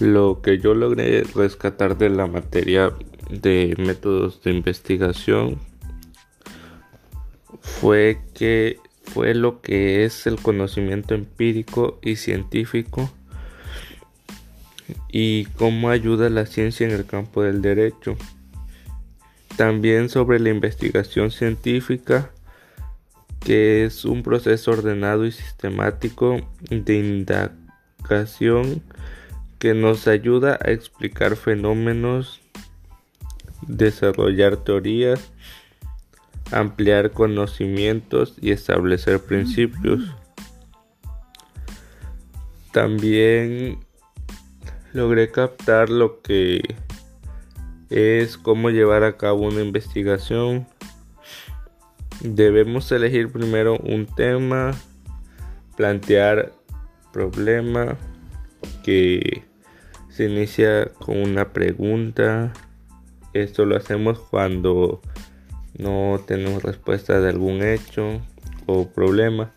Lo que yo logré rescatar de la materia de métodos de investigación fue que fue lo que es el conocimiento empírico y científico y cómo ayuda la ciencia en el campo del derecho. También sobre la investigación científica, que es un proceso ordenado y sistemático de indagación que nos ayuda a explicar fenómenos, desarrollar teorías, ampliar conocimientos y establecer principios. También logré captar lo que es cómo llevar a cabo una investigación. Debemos elegir primero un tema, plantear problema que se inicia con una pregunta. Esto lo hacemos cuando no tenemos respuesta de algún hecho o problema.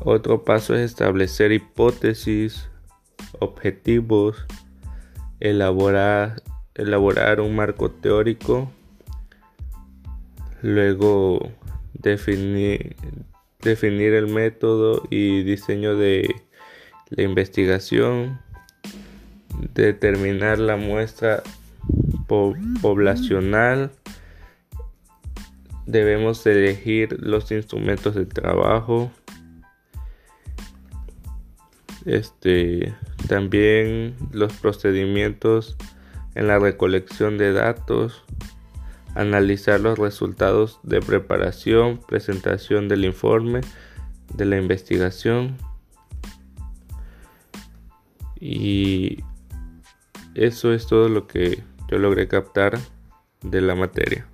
Otro paso es establecer hipótesis, objetivos, elaborar, un marco teórico, luego definir el método y diseño de la investigación, determinar la muestra poblacional, debemos elegir los instrumentos de trabajo, este también los procedimientos en la recolección de datos, analizar los resultados de preparación, presentación del informe de la investigación. Y eso es todo lo que yo logré captar de la materia.